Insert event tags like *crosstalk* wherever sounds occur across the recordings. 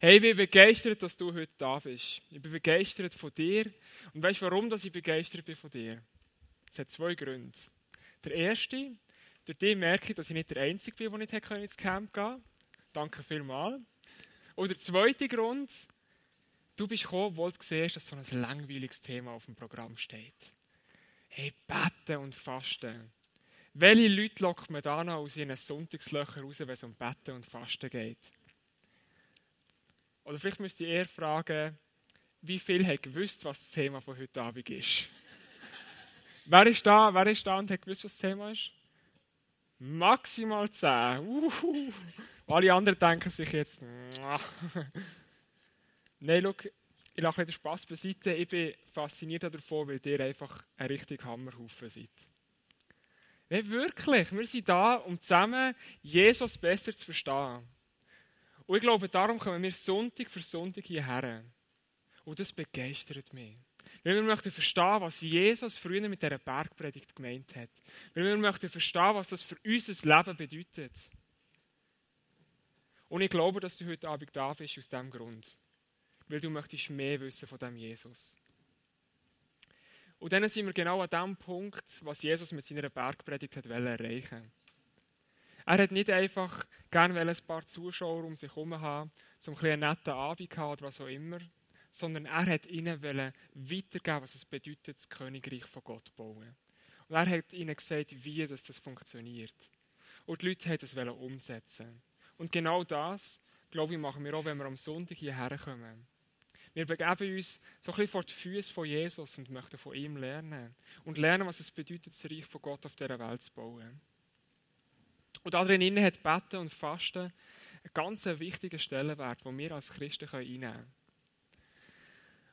Hey, ich bin begeistert, dass du heute da bist. Ich bin begeistert von dir. Und weißt du, warum dass ich begeistert bin von dir? Es hat zwei Gründe. Der erste, durch den merke ich, dass ich nicht der Einzige bin, der nicht ins Camp gehen konnte. Danke vielmals. Und der zweite Grund, du bist gekommen, weil du siehst, dass so ein langweiliges Thema auf dem Programm steht. Hey, beten und fasten. Welche Leute lockt man da noch aus ihren Sonntagslöchern raus, wenn es um Beten und Fasten geht? Oder vielleicht müsst ihr eher fragen, wie viel hat gewusst, was das Thema von heute Abend ist? *laughs* wer ist da, wer ist da und hat gewusst, was das Thema ist? Maximal 10. Uhuhu. Alle anderen denken sich jetzt, *laughs* nein, schau, ich lache den Spass beiseite. Ich bin fasziniert davon, weil ihr einfach ein richtig Hammerhaufen seid. Nein, wirklich. Wir sind da, um zusammen Jesus besser zu verstehen. Und ich glaube, darum kommen wir Sonntag für Sonntag hierher. Und das begeistert mich. Weil wir möchten verstehen, was Jesus früher mit dieser Bergpredigt gemeint hat. Weil wir möchten verstehen, was das für unser Leben bedeutet. Und ich glaube, dass du heute Abend da bist aus diesem Grund weil du möchtest mehr wissen von dem Jesus. Und dann sind wir genau an dem Punkt, was Jesus mit seiner Bergpredigt hat erreichen Er hat nicht einfach gerne ein paar Zuschauer um sich herum haben, zum einen netten Abend haben oder was auch immer, sondern er hat ihnen weitergeben, was es bedeutet, das Königreich von Gott zu bauen. Und er hat ihnen gesagt, wie das, das funktioniert. Und die Leute wollten es umsetzen. Und genau das, glaube ich, machen wir auch, wenn wir am Sonntag hierher kommen. Wir begeben uns so ein bisschen vor die Füße von Jesus und möchten von ihm lernen. Und lernen, was es bedeutet, das Reich von Gott auf dieser Welt zu bauen. Und darin hat Beten und Fasten einen ganz wichtigen Stellenwert, den wir als Christen einnehmen können.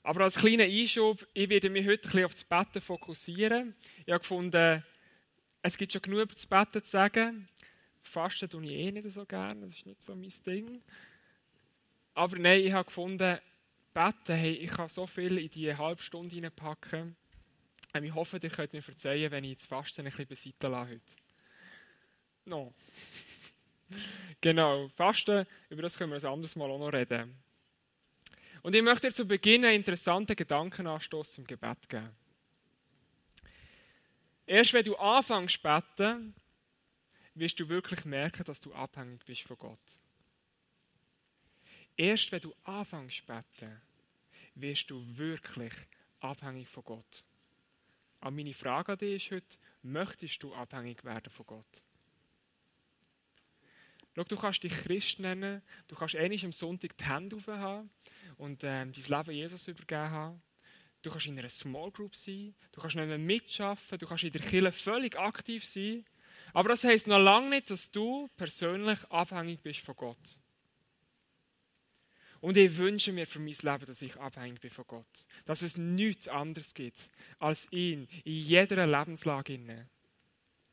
Aber als kleiner Einschub, ich werde mich heute ein bisschen auf das Betten fokussieren. Ich habe gefunden, es gibt schon genug über das Betten zu sagen. Fasten tue ich eh nicht so gerne, das ist nicht so mein Ding. Aber nein, ich habe gefunden, beten, hey, ich kann so viel in diese halbe Stunde hineinpacken. Ähm, ich hoffe, ihr könnt mir verzeihen, wenn ich das Fasten ein bisschen beiseite lasse heute. No. genau, Fasten, über das können wir ein anderes Mal auch noch reden. Und ich möchte zu Beginn einen interessanten Gedankenanstoß zum Gebet geben. Erst wenn du anfängst zu beten, wirst du wirklich merken, dass du abhängig bist von Gott. Erst wenn du anfängst zu beten, wirst du wirklich abhängig von Gott. Aber meine Frage an dich ist heute, möchtest du abhängig werden von Gott? Schau, du kannst dich Christ nennen, du kannst ähnlich am Sonntag die Hände haben und ähm, dein Leben Jesus übergeben haben. Du kannst in einer Small Group sein, du kannst nicht mehr mitschaffen, du kannst in der Kirche völlig aktiv sein. Aber das heisst noch lange nicht, dass du persönlich abhängig bist von Gott. Und ich wünsche mir für mein Leben, dass ich abhängig bin von Gott. Dass es nichts anderes gibt als ihn in jeder Lebenslage.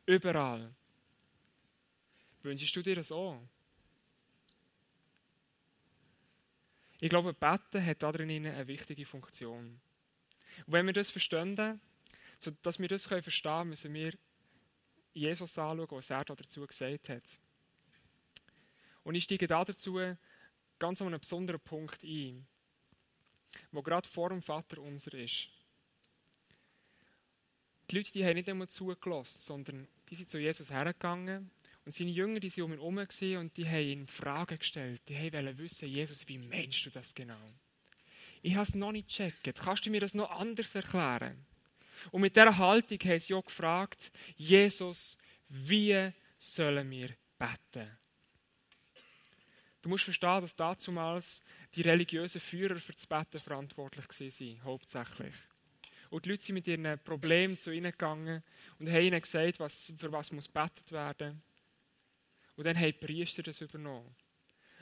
Überall. Wünschst du dir das auch? Ich glaube, Beten hat darin eine wichtige Funktion. Und wenn wir das verstehen, so dass wir das verstehen können, müssen wir Jesus anschauen, was er dazu gesagt hat. Und ich steige da dazu ganz an einem besonderen Punkt ein, wo gerade vor dem Vater unser ist. Die Leute die haben nicht einmal zugelassen, sondern die sind zu Jesus hergegangen und seine Jünger die sind um ihn herum und die haben ihn Fragen gestellt. Die wollten wissen, Jesus, wie meinst du das genau? Ich habe es noch nicht gecheckt. Kannst du mir das noch anders erklären? Und mit dieser Haltung haben sie auch gefragt, Jesus, wie sollen wir beten? Du musst verstehen, dass damals die religiösen Führer für das Betten verantwortlich waren, hauptsächlich. Und die Leute sind mit ihren Problemen zu ihnen gegangen und haben ihnen gesagt, was, für was muss betet werden. Und dann haben die Priester das übernommen.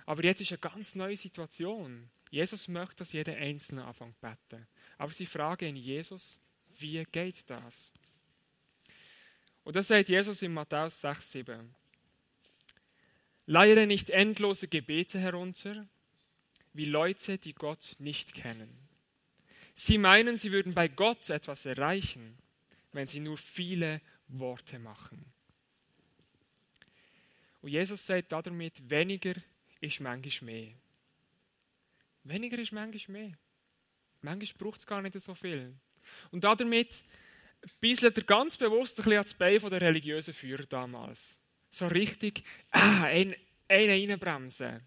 Aber jetzt ist eine ganz neue Situation. Jesus möchte, dass jeder Einzelne anfängt zu beten. Aber sie fragen ihn, Jesus, wie geht das? Und das sagt Jesus in Matthäus 6, 7. Leiere nicht endlose Gebete herunter, wie Leute, die Gott nicht kennen. Sie meinen, sie würden bei Gott etwas erreichen, wenn sie nur viele Worte machen. Und Jesus sagt damit, weniger ist manchmal mehr. Weniger ist manchmal mehr. Manchmal braucht es gar nicht so viel. Und damit bisselt er ganz bewusst ein bisschen ans Bein der religiösen Führer damals. So richtig, ah, einen, einen reinbremsen.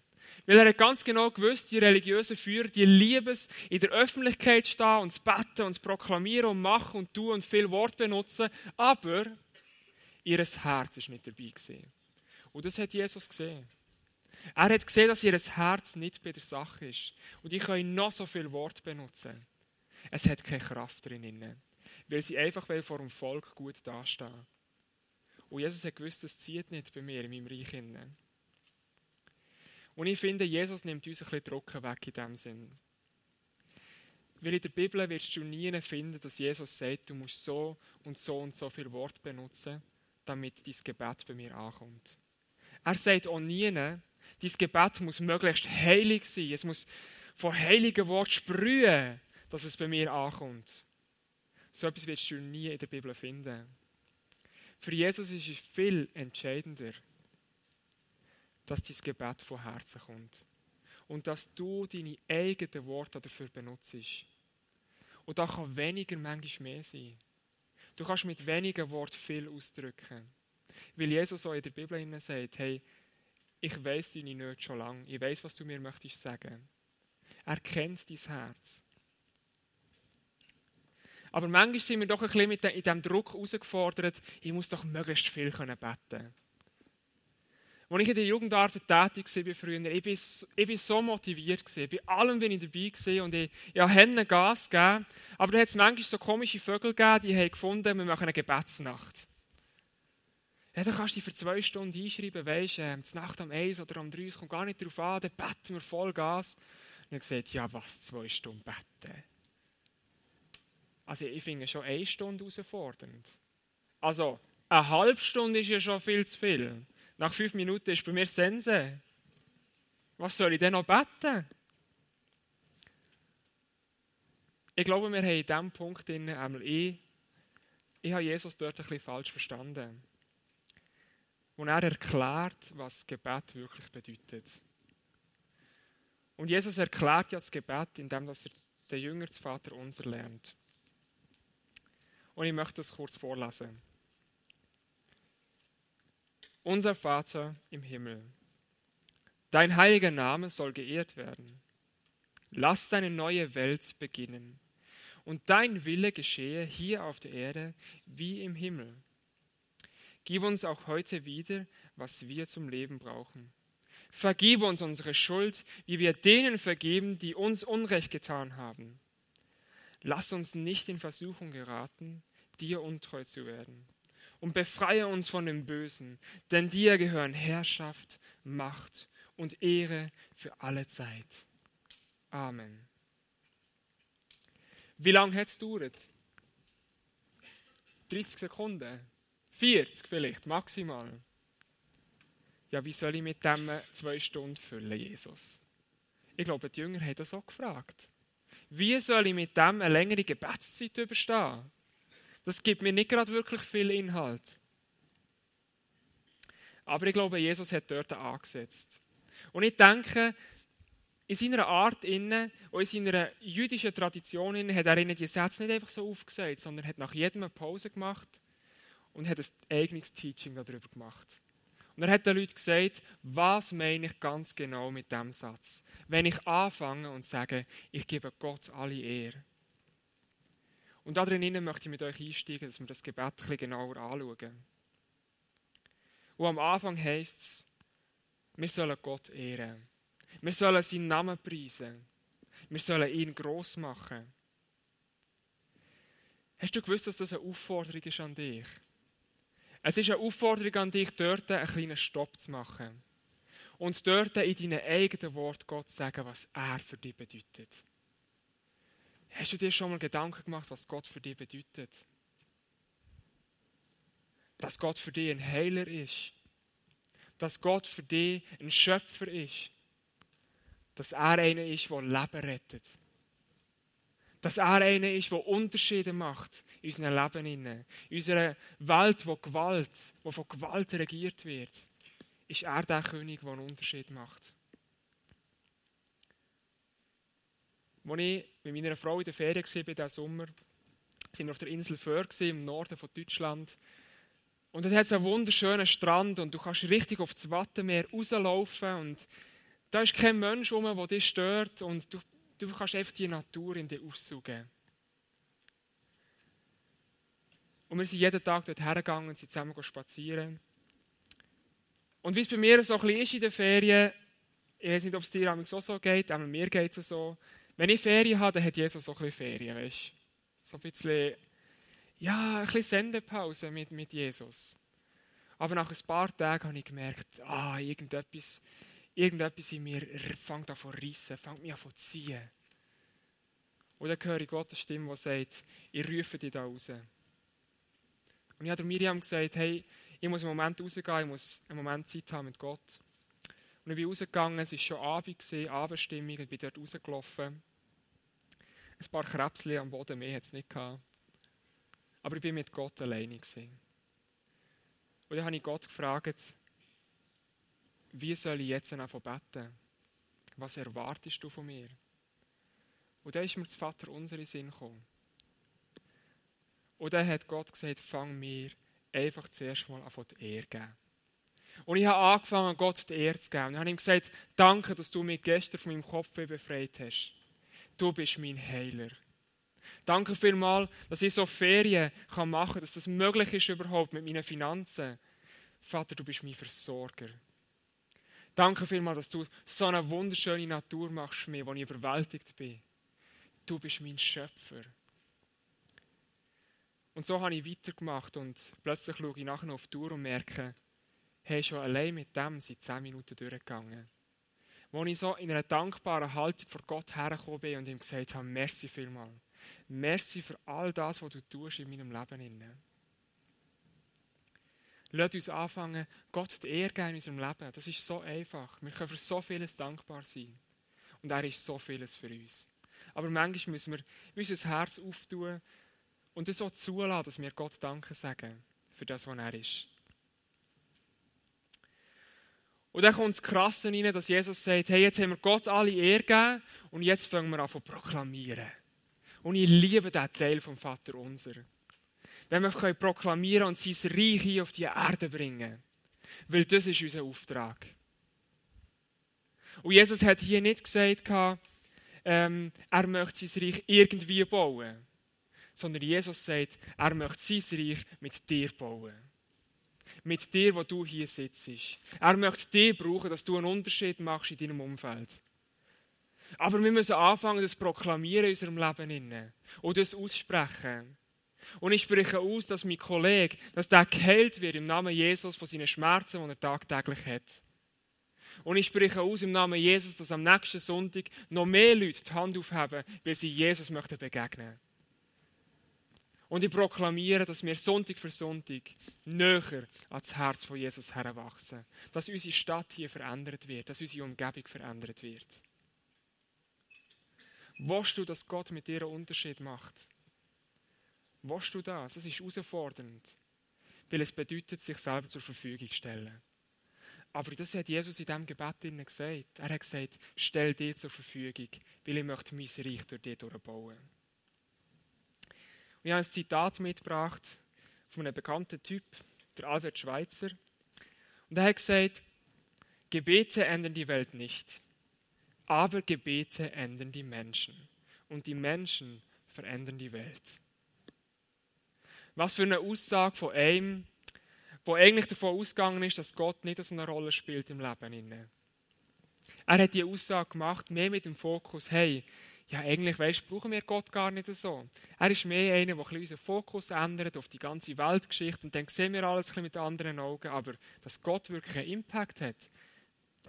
Weil er hat ganz genau gewusst, die religiösen Führer, die lieben es, in der Öffentlichkeit stehen und zu beten und zu proklamieren und machen und tun und viel Wort benutzen, aber ihr Herz ist nicht dabei gewesen. Und das hat Jesus gesehen. Er hat gesehen, dass ihr Herz nicht bei der Sache ist. Und ich kann noch so viel Wort benutzen. Es hat keine Kraft drin, weil sie einfach vor dem Volk gut dastehen. Und Jesus hat gewusst, das zieht nicht bei mir in meinem Reich. Und ich finde, Jesus nimmt uns ein bisschen Druck weg in diesem Sinn. Weil in der Bibel wirst du nie finden, dass Jesus sagt, du musst so und so und so viel Wort benutzen, damit dein Gebet bei mir ankommt. Er sagt auch nie, dein Gebet muss möglichst heilig sein. Es muss von heiligen Wort sprühen, dass es bei mir ankommt. So etwas wirst du nie in der Bibel finden. Für Jesus ist es viel entscheidender, dass dein Gebet von Herzen kommt. Und dass du deine eigenen Worte dafür benutzt. Und da kann weniger manchmal mehr sein. Du kannst mit wenigen Worten viel ausdrücken. Weil Jesus auch in der Bibel sagt, hey, ich weiß deine Nöte schon lange. Ich weiß, was du mir möchtest sagen. Er kennt dein Herz. Aber manchmal sind wir doch ein bisschen in diesem Druck herausgefordert, ich muss doch möglichst viel beten können. Als ich in der Jugendarbeit tätig war früher, ich war, ich war so motiviert. Bei allem bin ich dabei und ich, ich habe Gas gegeben. Aber da hat es manchmal so komische Vögel gegeben, die haben gefunden, wir machen eine Gebetsnacht. Ja, dann kannst du dich für zwei Stunden einschreiben, du, äh, Nacht am 1 oder am 3, es kommt gar nicht darauf an, dann beten wir voll Gas. Und ich gesagt, ja, was, zwei Stunden beten? Also ich finde schon eine Stunde herausfordernd. Also, eine halbe Stunde ist ja schon viel zu viel. Nach fünf Minuten ist bei mir Sense. Was soll ich denn noch beten? Ich glaube, wir haben in diesem Punkt einmal ich, ich habe Jesus dort ein bisschen falsch verstanden. Und er erklärt, was Gebet wirklich bedeutet. Und Jesus erklärt ja das Gebet, indem er den Jünger das Vater unser lernt. Und ich möchte das kurz vorlesen. Unser Vater im Himmel, dein heiliger Name soll geehrt werden. Lass deine neue Welt beginnen und dein Wille geschehe hier auf der Erde wie im Himmel. Gib uns auch heute wieder, was wir zum Leben brauchen. Vergib uns unsere Schuld, wie wir denen vergeben, die uns Unrecht getan haben. Lass uns nicht in Versuchung geraten, dir untreu zu werden und befreie uns von dem Bösen, denn dir gehören Herrschaft, Macht und Ehre für alle Zeit. Amen. Wie lange hat es gedauert? 30 Sekunden? 40 vielleicht, maximal. Ja, wie soll ich mit dem zwei Stunden füllen, Jesus? Ich glaube, die Jünger haben das auch gefragt. Wie soll ich mit dem eine längere Gebetszeit überstehen? Das gibt mir nicht gerade wirklich viel Inhalt. Aber ich glaube, Jesus hat dort angesetzt. Und ich denke, in seiner Art innen und in seiner jüdischen Tradition innen hat er ihnen die Sätze nicht einfach so aufgesagt, sondern hat nach jedem eine Pause gemacht und hat ein eigenes Teaching darüber gemacht. Und er hat den Leuten gesagt, was meine ich ganz genau mit dem Satz? Wenn ich anfange und sage, ich gebe Gott alle Ehre. Und da drinnen möchte ich mit euch einsteigen, dass wir das Gebet ein bisschen genauer anschauen. Und am Anfang heißt es, wir sollen Gott ehren. Wir sollen seinen Namen preisen. Wir sollen ihn gross machen. Hast du gewusst, dass das eine Aufforderung ist an dich? Es ist eine Aufforderung an dich, dort einen kleinen Stopp zu machen. Und dort in deinen eigenen Wort Gott zu sagen, was er für dich bedeutet. Hast du dir schon mal Gedanken gemacht, was Gott für dich bedeutet? Dass Gott für dich ein Heiler ist. Dass Gott für dich ein Schöpfer ist. Dass er einer ist, der Leben rettet. Dass er einer ist, der Unterschiede macht in unserem Leben. In unserer Welt, wo Gewalt, wo von Gewalt regiert wird, ist er der König, der einen Unterschied macht. Als ich mit meiner Frau in der Ferien war, diesen Sommer, sind wir auf der Insel Föhr im Norden von Deutschland. Und dort hat es einen wunderschönen Strand und du kannst richtig auf das Wattenmeer rauslaufen und da ist kein Mensch rum, der dich stört und du, du kannst einfach die Natur in dir aussaugen. Und wir sind jeden Tag dort hergegangen und sind zusammen spazieren. Und wie es bei mir so ein bisschen ist in den Ferien, ich weiß nicht, ob es dir auch so geht, aber mir geht es so. Wenn ich Ferien habe, dann hat Jesus so ein bisschen Ferien, weißt So ein bisschen, ja, ein bisschen Sendepause mit, mit Jesus. Aber nach ein paar Tagen habe ich gemerkt, ah, irgendetwas, irgendetwas in mir fängt an zu reissen, fängt mich an zu ziehen. Und dann höre ich Gottes Stimme, die sagt, ich rufe dich da raus. Und ich habe Miriam gesagt, hey, ich muss einen Moment rausgehen, ich muss einen Moment Zeit haben mit Gott. Und ich bin rausgegangen, es war schon Abend, Abendstimmung, ich bin dort rausgelaufen. Ein paar Krebschen am Boden, mehr hat es nicht gehabt. Aber ich bin mit Gott alleine. Und dann habe ich Gott gefragt, wie soll ich jetzt anfangen beten? Was erwartest du von mir? Und dann ist mir das Vater unser in Sinn gekommen. Und dann hat Gott gesagt, fang mir einfach zuerst mal an die Ehre geben. Und ich habe angefangen, Gott die Ehre zu geben. Und ich habe ihm gesagt, danke, dass du mich gestern von meinem Kopf befreit hast. Du bist mein Heiler. Danke vielmals, dass ich so Ferien machen kann, dass das möglich ist überhaupt mit meinen Finanzen. Vater, du bist mein Versorger. Danke vielmals, dass du so eine wunderschöne Natur machst für mich, wo ich überwältigt bin. Du bist mein Schöpfer. Und so habe ich weitergemacht und plötzlich schaue ich nachher auf die Tour und merke, hey, schon allein mit dem sind zehn Minuten durchgegangen. Wo ich so in einer dankbaren Haltung vor Gott hergekommen bin und ihm gesagt habe, merci vielmal. Merci für all das, was du tust in meinem Leben. Lass uns anfangen, Gott die Ehre geben in unserem Leben. Das ist so einfach. Wir können für so vieles dankbar sein. Und er ist so vieles für uns. Aber manchmal müssen wir unser Herz auftun und es so zulassen, dass wir Gott Danke sagen für das, was er ist. Und dann kommt das Krasse rein, dass Jesus sagt, hey, jetzt haben wir Gott alle Ehre gegeben und jetzt fangen wir an zu proklamieren. Und ich liebe diesen Teil vom Vater unser. Wenn wir proklamieren und sein Reich hier auf die Erde bringen. Weil das ist unser Auftrag. Und Jesus hat hier nicht gesagt, ähm, er möchte sein Reich irgendwie bauen sondern Jesus sagt, er möchte sein Reich mit dir bauen. Mit dir, wo du hier sitzt. Er möchte dich brauchen, dass du einen Unterschied machst in deinem Umfeld. Aber wir müssen anfangen, das proklamieren in unserem Leben und das aussprechen. Und ich spreche aus, dass mein Kollege, dass der geheilt wird im Namen Jesus von seinen Schmerzen, die er tagtäglich hat. Und ich spreche aus im Namen Jesus, dass am nächsten Sonntag noch mehr Leute die Hand aufheben, weil sie Jesus möchten begegnen. Und ich proklamiere, dass wir Sonntag für Sonntag näher ans Herz von Jesus heranwachsen. Dass unsere Stadt hier verändert wird, dass unsere Umgebung verändert wird. Willst du, dass Gott mit dir einen Unterschied macht? Willst du das? Das ist herausfordernd. Weil es bedeutet, sich selber zur Verfügung zu stellen. Aber das hat Jesus in diesem Gebet gesagt. Er hat gesagt, stell dir zur Verfügung, weil ich möchte mein Reich durch dich durchbauen. Ich habe ein Zitat mitgebracht von einem bekannten Typ, der Albert Schweitzer. Und er hat gesagt, Gebete ändern die Welt nicht, aber Gebete ändern die Menschen. Und die Menschen verändern die Welt. Was für eine Aussage von einem, wo eigentlich davon ausgegangen ist, dass Gott nicht so eine Rolle spielt im Leben. Er hat die Aussage gemacht, mehr mit dem Fokus, hey, ja, eigentlich weißt, brauchen wir Gott gar nicht so. Er ist mehr einer, der unseren Fokus ändert auf die ganze Weltgeschichte und dann sehen wir alles mit anderen Augen. Aber dass Gott wirklich einen Impact hat,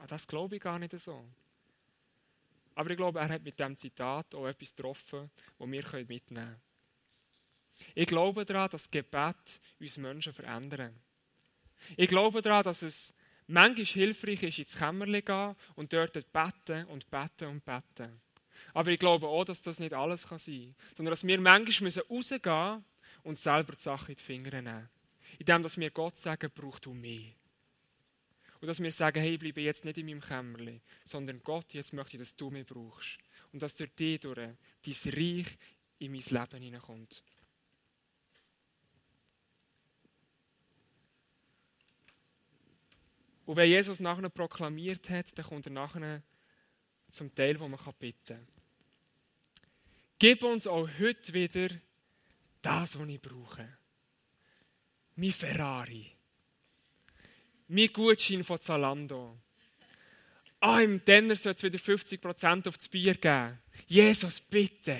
das glaube ich gar nicht so. Aber ich glaube, er hat mit diesem Zitat auch etwas getroffen, das wir mitnehmen können. Ich glaube daran, dass Gebet uns Menschen verändern. Ich glaube daran, dass es manchmal hilfreich ist, ins Kämmerchen zu gehen und dort beten und beten und beten. Aber ich glaube auch, dass das nicht alles sein kann. Sondern dass wir manchmal rausgehen müssen und selber die Sache in die Finger nehmen. Indem dass wir Gott sagen, brauchst du mehr. Und dass wir sagen, hey, ich bleibe jetzt nicht in meinem Kämmerchen, sondern Gott, jetzt möchte ich, dass du mich brauchst. und dass durch dich durch dein Reich in mein Leben hineinkommt. Und wenn Jesus nachher proklamiert hat, dann kommt er nachher zum Teil, wo man bitten kann. Gib uns auch heute wieder das, was ich brauche. Mein Ferrari. Mein Gutschein von Zalando. Ah, im Tenner soll es wieder 50% auf das Bier geben. Jesus, bitte.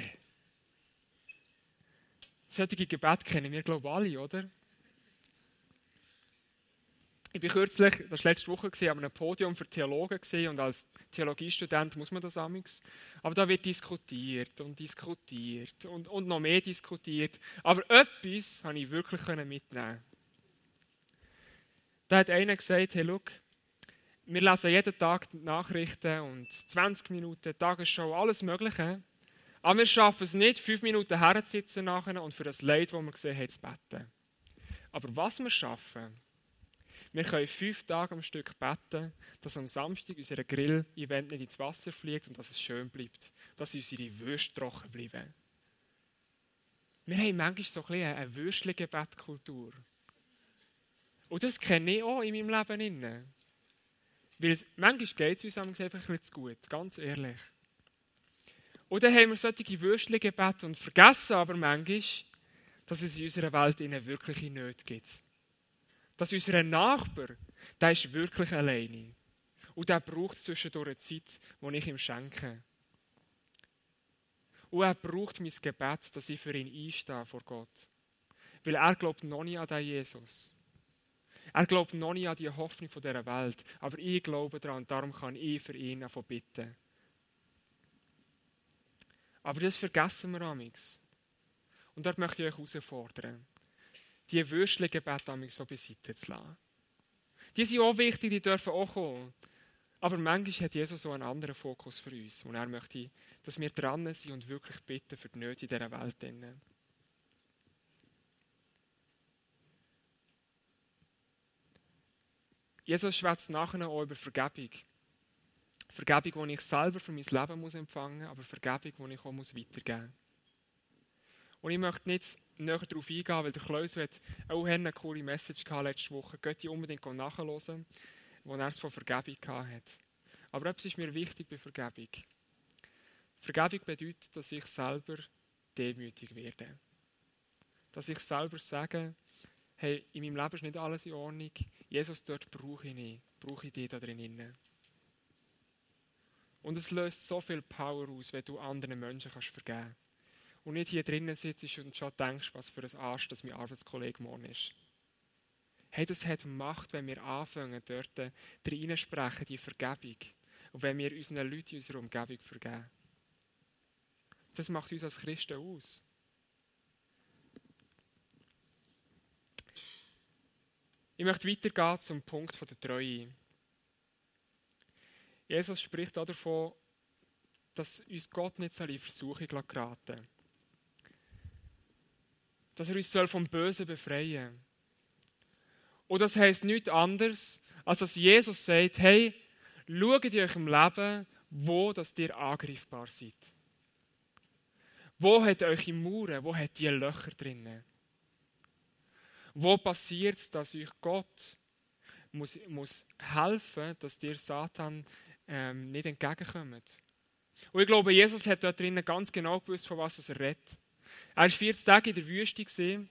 Solche Gebet kennen wir, glaube ich, alle, oder? Ich war kürzlich, das war letzte Woche, an einem Podium für Theologen und als Theologiestudent muss man das amigs. Aber da wird diskutiert und diskutiert und, und noch mehr diskutiert. Aber etwas habe ich wirklich mitnehmen Da hat einer gesagt, hey, look, wir lesen jeden Tag Nachrichten und 20 Minuten, Tagesschau, alles Mögliche. Aber wir schaffen es nicht, fünf Minuten herzusitzen nachher und für das Leid, das wir gesehen haben, zu beten. Aber was wir schaffen, wir können fünf Tage am Stück beten, dass am Samstag unser Grill-Event nicht ins Wasser fliegt und dass es schön bleibt. Dass unsere Würste trocken bleiben. Wir haben manchmal so ein bisschen eine Würstchen-Gebetkultur. Und das kenne ich auch in meinem Leben. Weil es, manchmal geht es uns einfach ein bisschen zu gut, ganz ehrlich. Und dann haben wir solche Würstchen-Gebete und vergessen aber manchmal, dass es in unserer Welt ihnen wirkliche Nöte gibt dass unser Nachbar, der ist wirklich alleine. Und der braucht zwischendurch eine Zeit, die ich ihm schenke. Und er braucht mein Gebet, dass ich für ihn einstehe vor Gott. Weil er glaubt noch nicht an den Jesus. Er glaubt noch nicht an die Hoffnung dieser Welt. Aber ich glaube daran und darum kann ich für ihn davon bitten. Aber das vergessen wir amigs. Und dort möchte ich euch herausfordern die Würstchengebete so beiseite zu lassen. Die sind auch wichtig, die dürfen auch kommen. Aber manchmal hat Jesus so einen anderen Fokus für uns. Und er möchte, dass wir dran sind und wirklich bitten für die Nöte in dieser Welt. Jesus schwätzt nachher auch über Vergebung. Vergebung, die ich selber für mein Leben empfangen muss, aber Vergebung, die ich auch weitergeben muss. Und ich möchte nicht näher darauf eingehen, weil der Klaus hat auch eine coole Message gehabt letzte Woche. Geht die unbedingt nachhören, wo er es von Vergebung gehabt hat. Aber etwas ist mir wichtig bei Vergebung. Vergebung bedeutet, dass ich selber demütig werde. Dass ich selber sage, hey, in meinem Leben ist nicht alles in Ordnung. Jesus, dort brauche ich nicht. Brauche ich dich da drin. Und es löst so viel Power aus, wenn du anderen Menschen kannst vergeben kannst und nicht hier drinnen sitzt und schon denkst, was für ein Arsch das mein Arbeitskollege morgen ist. Hey, das hat Macht, wenn wir anfangen, dort drin sprechen, die Vergebung. Und wenn wir unseren Leuten in unserer Umgebung vergeben. Das macht uns als Christen aus. Ich möchte weitergehen zum Punkt der Treue. Jesus spricht auch davon, dass uns Gott nicht in Versuchung geraten soll dass er uns vom Bösen befreien soll. Und das heißt nichts anderes, als dass Jesus sagt, hey, schaut in eurem Leben, wo das ihr angreifbar seid. Wo hat eure Mauern, wo hat die Löcher drinnen? Wo passiert es, dass euch Gott muss, muss helfen, dass dir Satan ähm, nicht entgegenkommt? Und ich glaube, Jesus hat dort drinnen ganz genau gewusst, von was er redet. Er war 40 Tage in der Wüste.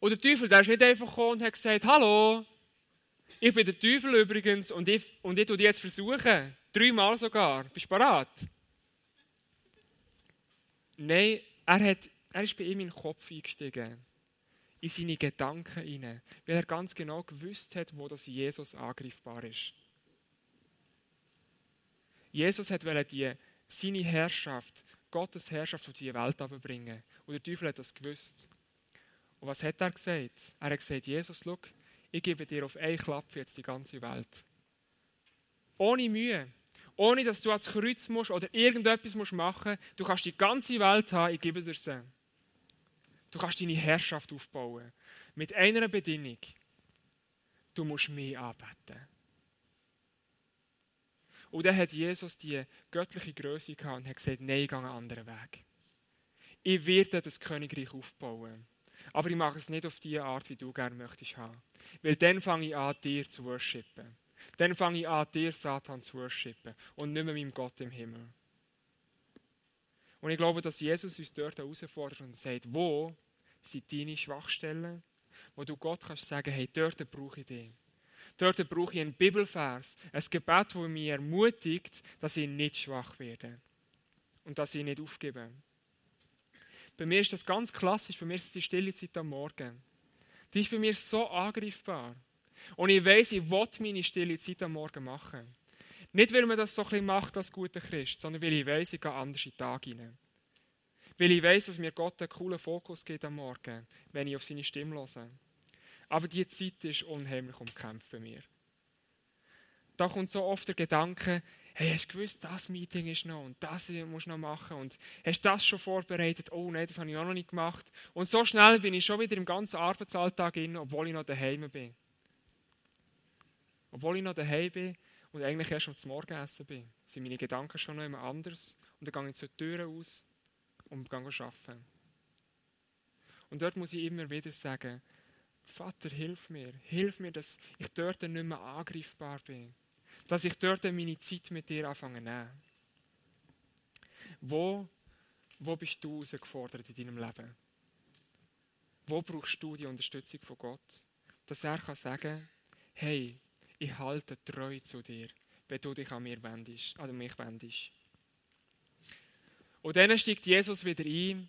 Und der Teufel, der ist nicht einfach gekommen und hat gesagt, hallo, ich bin der Teufel übrigens und ich, und ich tue dich jetzt versuchen. Dreimal sogar. Bist du bereit? Nein, er, hat, er ist bei ihm in den Kopf eingestiegen. In seine Gedanken hinein. Weil er ganz genau gewusst hat, wo das Jesus angreifbar ist. Jesus die, seine Herrschaft Gottes Herrschaft auf die Welt bringen. Und der Teufel hat das gewusst. Und was hat er gesagt? Er hat gesagt, Jesus, schau, ich gebe dir auf einen Klapp jetzt die ganze Welt. Ohne Mühe. Ohne, dass du ans Kreuz musst oder irgendetwas musst machen musst. Du kannst die ganze Welt haben, ich gebe dir sie. Du kannst deine Herrschaft aufbauen. Mit einer Bedingung. Du musst mich anbeten. Und dann hat Jesus die göttliche Größe gehabt und hat gesagt, nein, ich gehe einen anderen Weg. Ich werde das Königreich aufbauen. Aber ich mache es nicht auf die Art, wie du gerne möchtest haben. Weil dann fange ich an, dir zu worshipen. Dann fange ich an, dir, Satan, zu worshipen. Und nicht mehr meinem Gott im Himmel. Und ich glaube, dass Jesus uns dort herausfordert und sagt, wo sind deine Schwachstellen, wo du Gott kannst sagen, hey, dort brauche ich dich. Dort brauche ich einen Bibelvers, ein Gebet, das mich ermutigt, dass ich nicht schwach werde und dass ich nicht aufgebe. Bei mir ist das ganz klassisch, bei mir ist es die stille Zeit am Morgen. Die ist bei mir so angreifbar. Und ich weiß, ich will meine stille Zeit am Morgen machen. Nicht, weil man das so ein bisschen macht als guter Christ, sondern weil ich weiß, ich gehe anders in den Tag hinein. Weil ich weiß, dass mir Gott einen coolen Fokus gibt am Morgen, wenn ich auf seine Stimme höre. Aber die Zeit ist unheimlich umkämpft bei mir. Da kommt so oft der Gedanke, hey, hast du gewusst, das Meeting ist noch und das musst du noch machen und hast du das schon vorbereitet? Oh nein, das habe ich auch noch nicht gemacht. Und so schnell bin ich schon wieder im ganzen Arbeitsalltag in, obwohl ich noch daheim bin. Obwohl ich noch daheim bin und eigentlich erst zum Morgenessen bin, sind meine Gedanken schon noch immer anders und dann gehe ich zur Tür aus und gehe arbeiten. Und dort muss ich immer wieder sagen, Vater, hilf mir, hilf mir, dass ich dort nicht mehr angreifbar bin, dass ich dort meine Zeit mit dir anfange zu. Wo, wo bist du herausgefordert in deinem Leben? Wo brauchst du die Unterstützung von Gott? Dass er kann sagen, hey, ich halte treu zu dir, wenn du dich an mir wendest, an mich wendest. Und dann steigt Jesus wieder ein,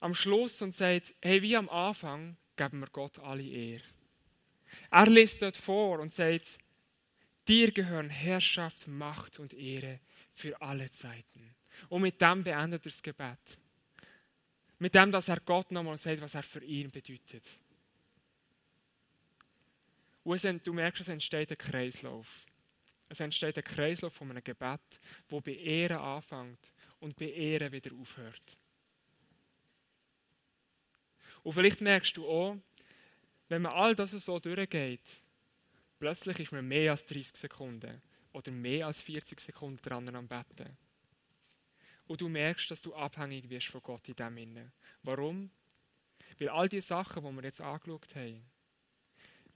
am Schluss und sagt, hey, wie am Anfang geben wir Gott alle Ehre. Er liest dort vor und sagt, dir gehören Herrschaft, Macht und Ehre für alle Zeiten. Und mit dem beendet er das Gebet. Mit dem, dass er Gott nochmal sagt, was er für ihn bedeutet. Und du merkst, es entsteht ein Kreislauf. Es entsteht ein Kreislauf von einem Gebet, wo bei Ehre anfängt und bei Ehre wieder aufhört. Und vielleicht merkst du auch, wenn man all das so durchgeht, plötzlich ist man mehr als 30 Sekunden oder mehr als 40 Sekunden dran am Betten. Und du merkst, dass du abhängig wirst von Gott in dem Sinne. Warum? Weil all die Sachen, die wir jetzt angeschaut haben,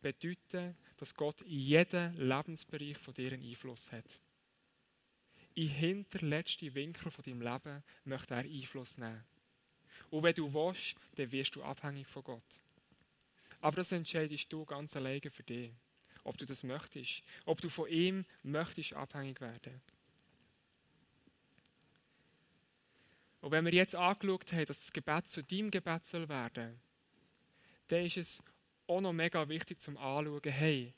bedeuten, dass Gott in jedem Lebensbereich von dir einen Einfluss hat. In hinterletzten Winkel von deinem Leben möchte er Einfluss nehmen. Und wenn du willst, dann wirst du abhängig von Gott. Aber das entscheidest du ganz alleine für dich. Ob du das möchtest. Ob du von ihm möchtest abhängig werden. Und wenn wir jetzt angeschaut haben, dass das Gebet zu deinem Gebet soll werden, dann ist es auch noch mega wichtig zum Anschauen, hey,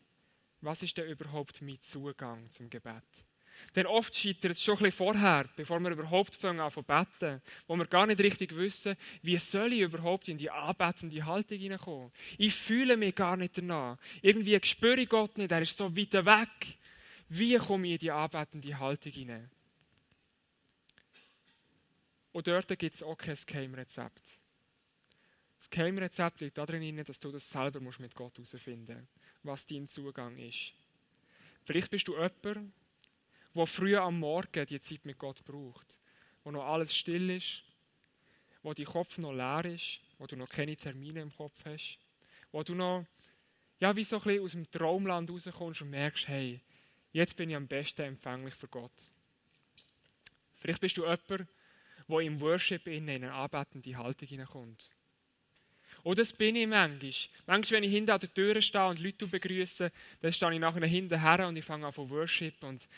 was ist denn überhaupt mein Zugang zum Gebet? Denn oft scheitert es schon ein bisschen vorher, bevor wir überhaupt fangen an zu beten, wo wir gar nicht richtig wissen, wie soll ich überhaupt in die anbetende Haltung hineinkommen. Ich fühle mich gar nicht danach. Irgendwie spüre ich Gott nicht, er ist so weit weg. Wie komme ich in die anbetende Haltung hinein? Und dort gibt es auch kein Geheimrezept. Das Geheimrezept liegt darin, dass du das selber mit Gott herausfinden musst, was dein Zugang ist. Vielleicht bist du jemand, der früh am Morgen die Zeit mit Gott braucht, wo noch alles still ist, wo dein Kopf noch leer ist, wo du noch keine Termine im Kopf hast, wo du noch, ja, wie so ein bisschen aus dem Traumland rauskommst und merkst, hey, jetzt bin ich am besten empfänglich für Gott. Vielleicht bist du jemand, der im Worship in eine anbetende Haltung hineinkommt. Und das bin ich manchmal. Manchmal, wenn ich hinter an der Tür stehe und Leute begrüße, dann stehe ich nachher hinten her und ich fange an zu worship. Und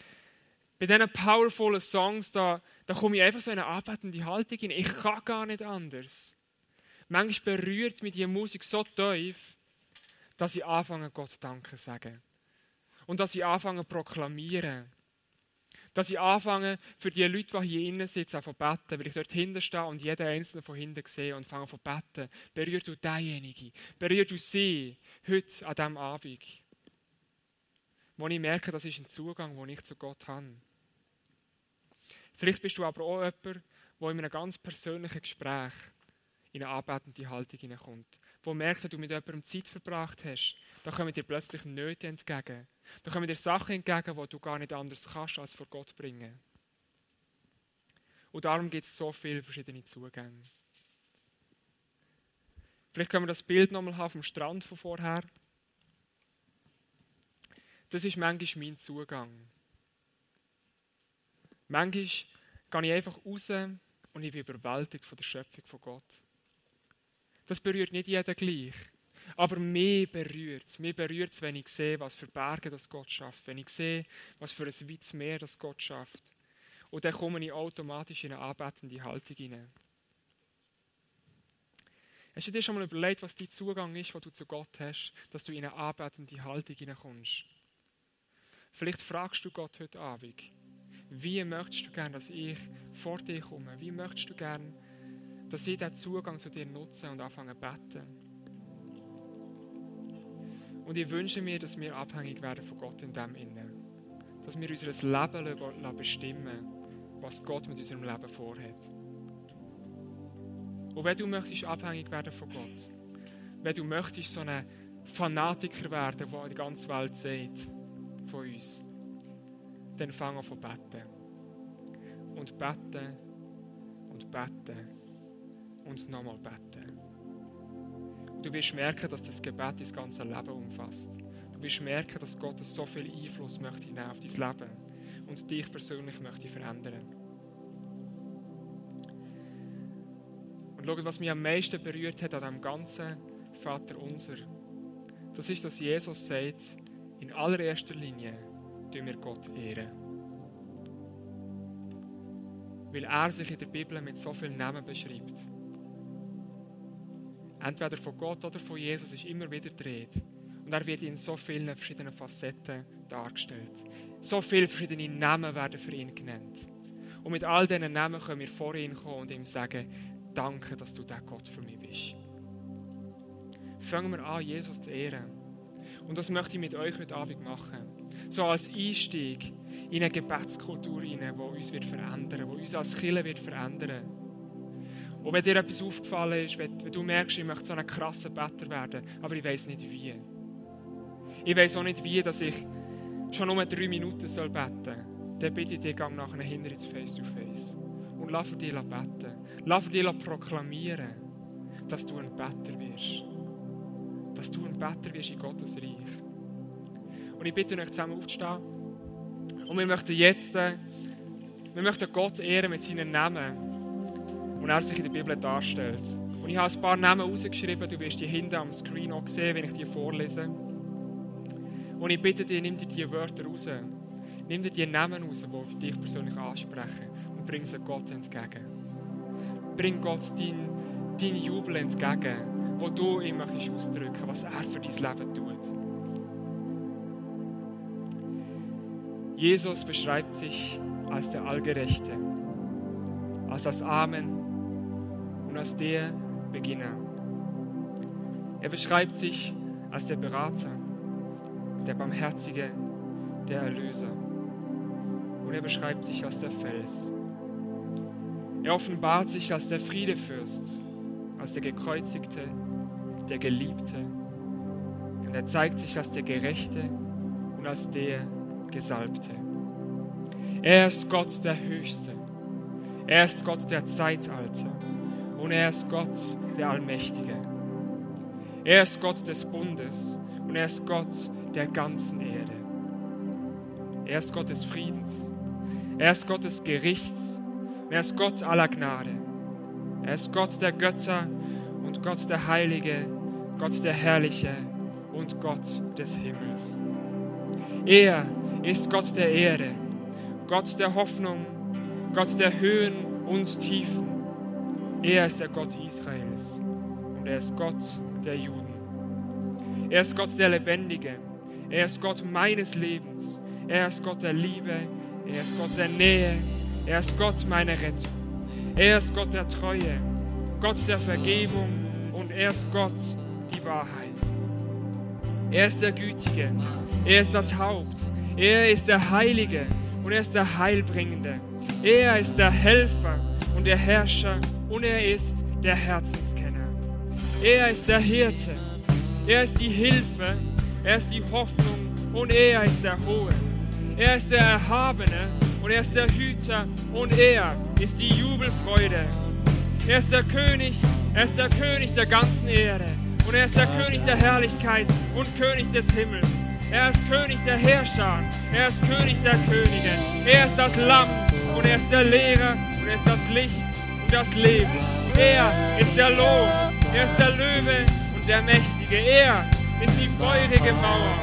bei diesen powervollen Songs, da, da komme ich einfach so in eine anbetende Haltung hin. Ich kann gar nicht anders. Manchmal berührt mich die Musik so tief, dass ich anfange, Gott Danke zu sagen. Und dass ich anfange zu proklamieren dass ich anfange, für die Leute, die hier innen sitzen, zu beten, weil ich dort hinten stehe und jeden Einzelnen von hinten sehe und fange zu beten. Berühr du denjenigen, berühr du sie heute an diesem Abend. Wo ich merke, das ist ein Zugang, den ich zu Gott habe. Vielleicht bist du aber auch jemand, der in einem ganz persönlichen Gespräch in eine anbetende Haltung hineinkommt, wo merkt, dass du mit jemandem Zeit verbracht hast, da kommen dir plötzlich Nöte entgegen. Da kommen dir Sachen entgegen, die du gar nicht anders kannst, als vor Gott bringen. Und darum gibt es so viele verschiedene Zugänge. Vielleicht können wir das Bild nochmal haben vom Strand von vorher. Das ist manchmal mein Zugang. Manchmal gehe ich einfach raus und ich bin überwältigt von der Schöpfung von Gott. Das berührt nicht jeden gleich. Aber mich berührt es. Mich berührt es, wenn ich sehe, was für Berge das Gott schafft. Wenn ich sehe, was für ein weites Meer das Gott schafft. Und dann komme ich automatisch in eine anbetende Haltung hinein. Hast du dir schon mal überlegt, was dein Zugang ist, wo du zu Gott hast, dass du in eine anbetende Haltung hineinkommst? Vielleicht fragst du Gott heute Abend, wie möchtest du gerne, dass ich vor dir komme? Wie möchtest du gerne, dass ich diesen Zugang zu dir nutze und anfange zu beten? Und ich wünsche mir, dass wir abhängig werden von Gott in dem Innen. Dass wir unser Leben bestimmen was Gott mit unserem Leben vorhat. Und wenn du möchtest abhängig werden von Gott, wenn du möchtest so ein Fanatiker werden, der die ganze Welt sieht von uns, dann fang an zu beten. Und beten und beten und nochmal beten. Du wirst merken, dass das Gebet dein ganze Leben umfasst. Du wirst merken, dass Gott so viel Einfluss möchte auf dein Leben und dich persönlich möchte verändern. Und schau, was mich am meisten berührt hat an dem ganzen Vater unser, das ist, dass Jesus sagt, in allererster Linie tun wir Gott ehren. Weil er sich in der Bibel mit so vielen Namen beschreibt. Entweder von Gott oder von Jesus ist immer wieder dreht. Und er wird in so vielen verschiedenen Facetten dargestellt. So viele verschiedene Namen werden für ihn genannt. Und mit all diesen Namen können wir vor ihn kommen und ihm sagen, danke, dass du der Gott für mich bist. Fangen wir an, Jesus zu ehren. Und das möchte ich mit euch heute Abend machen. So als Einstieg in eine Gebetskultur hinein, die uns wird verändern wird, die uns als Kirche wird verändern Und wenn dir etwas aufgefallen ist, wenn, du merkst, ich möchte so ein krasser Better werden, aber ich weiß nicht wie. Ich weiß auch nicht wie, dass ich schon nur drei Minuten soll beten soll. Dann bitte ich dich, gang nachher hinter ins Face-to-Face. Und lass für dich beten. Lass für dich proklamieren, dass du ein Better wirst. Dass du ein Better wirst in Gottes Reich. Und ich bitte euch zusammen aufzustehen. Und wir möchten jetzt, äh, wir möchten Gott ehren mit seinen Namen, und er sich in der Bibel darstellt. Und ich habe ein paar Namen rausgeschrieben, du wirst die hinten am Screen auch sehen, wenn ich die vorlese. Und ich bitte dich, nimm dir diese Wörter raus. Nimm dir die Namen raus, die für dich persönlich ansprechen und bring sie Gott entgegen. Bring Gott deinen dein Jubel entgegen, wo du ihm möchtest was er für dein Leben tut. Jesus beschreibt sich als der Allgerechte, als das Amen und als der Beginner. Er beschreibt sich als der Berater, der Barmherzige, der Erlöser. Und er beschreibt sich als der Fels. Er offenbart sich als der Friedefürst, als der Gekreuzigte, der Geliebte. Und er zeigt sich als der Gerechte und als der Gesalbte. Er ist Gott der Höchste. Er ist Gott der Zeitalter. Und er ist Gott der Allmächtige. Er ist Gott des Bundes und er ist Gott der ganzen Erde. Er ist Gott des Friedens. Er ist Gott des Gerichts. Er ist Gott aller Gnade. Er ist Gott der Götter und Gott der Heilige, Gott der Herrliche und Gott des Himmels. Er ist Gott der Erde, Gott der Hoffnung, Gott der Höhen und Tiefen. Er ist der Gott Israels und er ist Gott der Juden. Er ist Gott der Lebendige. Er ist Gott meines Lebens. Er ist Gott der Liebe. Er ist Gott der Nähe. Er ist Gott meiner Rettung. Er ist Gott der Treue. Gott der Vergebung. Und er ist Gott die Wahrheit. Er ist der Gütige. Er ist das Haupt. Er ist der Heilige und er ist der Heilbringende. Er ist der Helfer und der Herrscher und er ist der Herzenskenner. Er ist der Hirte. Er ist die Hilfe. Er ist die Hoffnung. Und er ist der Hohe. Er ist der Erhabene. Und er ist der Hüter. Und er ist die Jubelfreude. Er ist der König. Er ist der König der ganzen Erde. Und er ist der König der Herrlichkeit und König des Himmels. Er ist König der Herrscher. Er ist König der Könige. Er ist das Lamm und er ist der Lehrer und er ist das Licht und das Leben. Er ist der Lohn. Er ist der Löwe und der Mächtige. Er ist die feurige Mauer.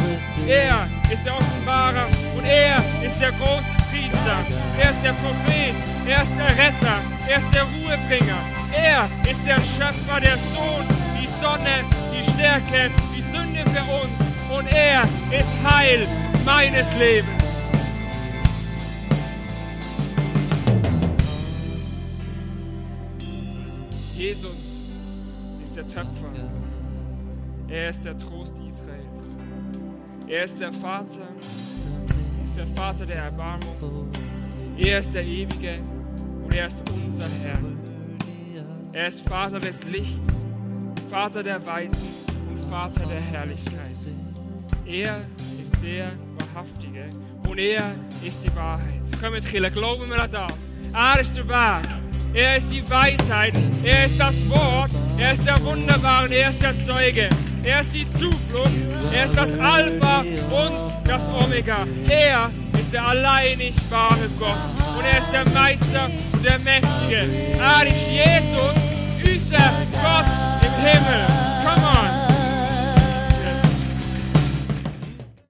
Er ist der Offenbarer und er ist der große Priester. Er ist der Prophet. Er ist der Retter. Er ist der Ruhebringer. Er ist der Schöpfer, der Sohn, die Sonne, die Stärke, die Sünde für uns. Und er ist Heil meines Lebens. Jesus ist der Töpfer. Er ist der Trost Israels. Er ist der Vater. Er ist der Vater der Erbarmung. Er ist der Ewige und er ist unser Herr. Er ist Vater des Lichts, Vater der Weisen und Vater der Herrlichkeit. Er ist der Wahrhaftige und er ist die Wahrheit. Kommt, Killer, glauben wir an das. Er ist der Weg. Er ist die Weisheit. Er ist das Wort. Er ist der Wunderbare. Er ist der Zeuge. Er ist die Zuflucht. Er ist das Alpha und das Omega. Er ist der alleinig wahre Gott. Und er ist der Meister und der Mächtige. Er ist Jesus, unser Gott im Himmel.